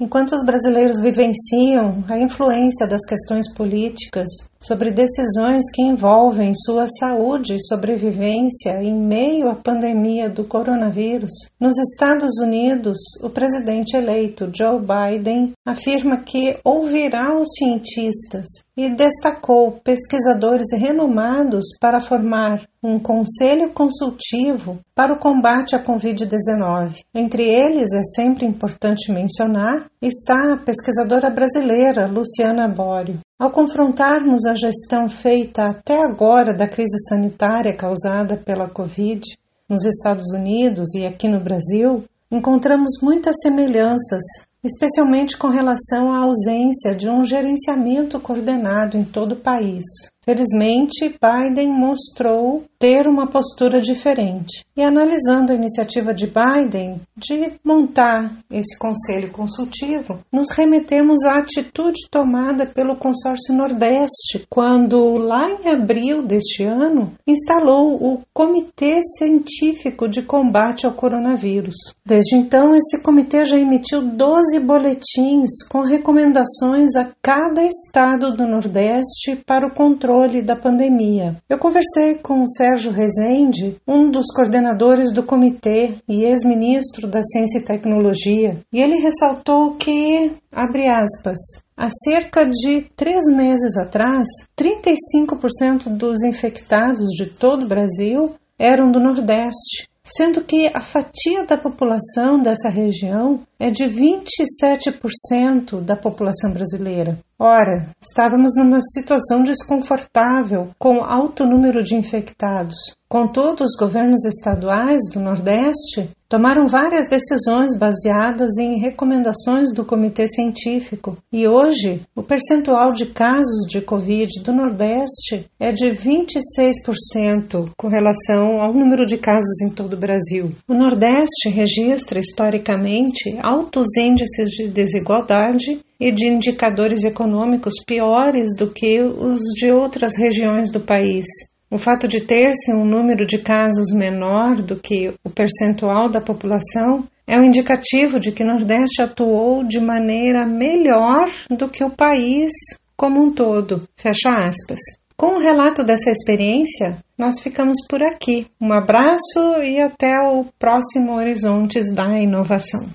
Enquanto os brasileiros vivenciam a influência das questões políticas sobre decisões que envolvem sua saúde e sobrevivência em meio à pandemia do coronavírus, nos Estados Unidos, o presidente eleito Joe Biden afirma que ouvirá os cientistas e destacou pesquisadores renomados para formar um conselho consultivo para o combate à Covid-19. Entre eles, é sempre importante mencionar, está a pesquisadora brasileira Luciana Bório. Ao confrontarmos a gestão feita até agora da crise sanitária causada pela Covid nos Estados Unidos e aqui no Brasil, encontramos muitas semelhanças especialmente com relação à ausência de um gerenciamento coordenado em todo o país. Felizmente, Biden mostrou ter uma postura diferente. E analisando a iniciativa de Biden de montar esse conselho consultivo, nos remetemos à atitude tomada pelo consórcio Nordeste, quando, lá em abril deste ano, instalou o Comitê Científico de Combate ao Coronavírus. Desde então, esse comitê já emitiu 12 boletins com recomendações a cada estado do Nordeste para o controle controle da pandemia. Eu conversei com Sérgio Rezende, um dos coordenadores do comitê e ex-ministro da Ciência e Tecnologia, e ele ressaltou que, abre aspas, Há cerca de três meses atrás, 35% dos infectados de todo o Brasil eram do Nordeste sendo que a fatia da população dessa região é de 27% da população brasileira. Ora, estávamos numa situação desconfortável com alto número de infectados. Contudo, os governos estaduais do Nordeste tomaram várias decisões baseadas em recomendações do Comitê Científico e hoje o percentual de casos de Covid do Nordeste é de 26% com relação ao número de casos em todo o Brasil. O Nordeste registra historicamente altos índices de desigualdade e de indicadores econômicos piores do que os de outras regiões do país. O fato de ter-se um número de casos menor do que o percentual da população é um indicativo de que o Nordeste atuou de maneira melhor do que o país como um todo. Fecha aspas. Com o relato dessa experiência, nós ficamos por aqui. Um abraço e até o próximo Horizontes da Inovação.